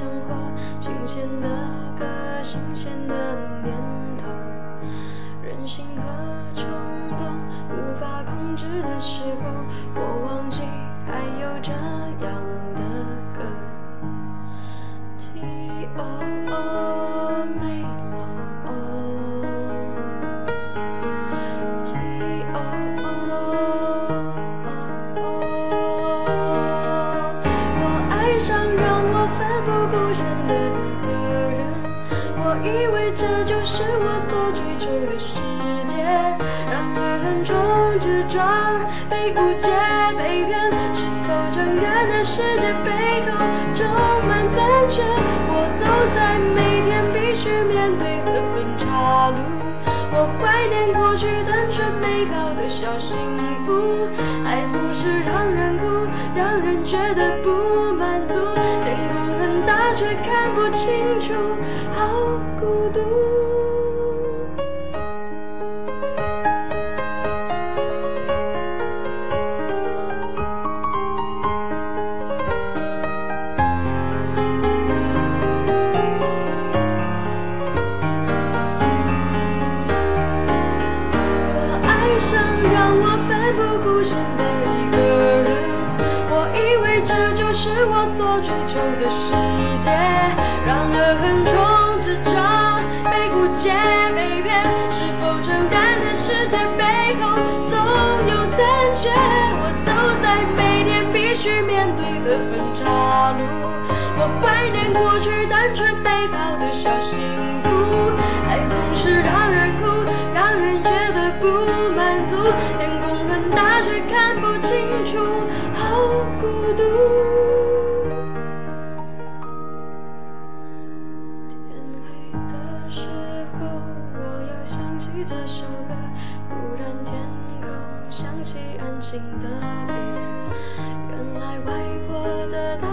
生活，新鲜的歌，新鲜的念以为这就是我所追求的世界，然而横冲直撞，被误解被骗，是否承认的世界背后充满残缺？我走在每天必须面对的分岔路，我怀念过去单纯美好的小幸福，爱总是让人哭，让人觉得不满足。却看不清楚，好孤独。我爱上让我奋不顾身的一个人，以为这就是我所追求的世界，然而横冲直撞，被误解被骗，是否承认的世界背后总有残缺？我走在每天必须面对的分岔路，我怀念过去单纯美好的小幸孤独天黑的时候，我又想起这首歌。忽然天空响起安静的雨，原来外婆的大。